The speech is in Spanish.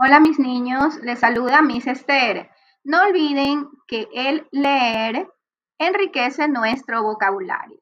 Hola mis niños, les saluda Miss Esther. No olviden que el leer enriquece nuestro vocabulario.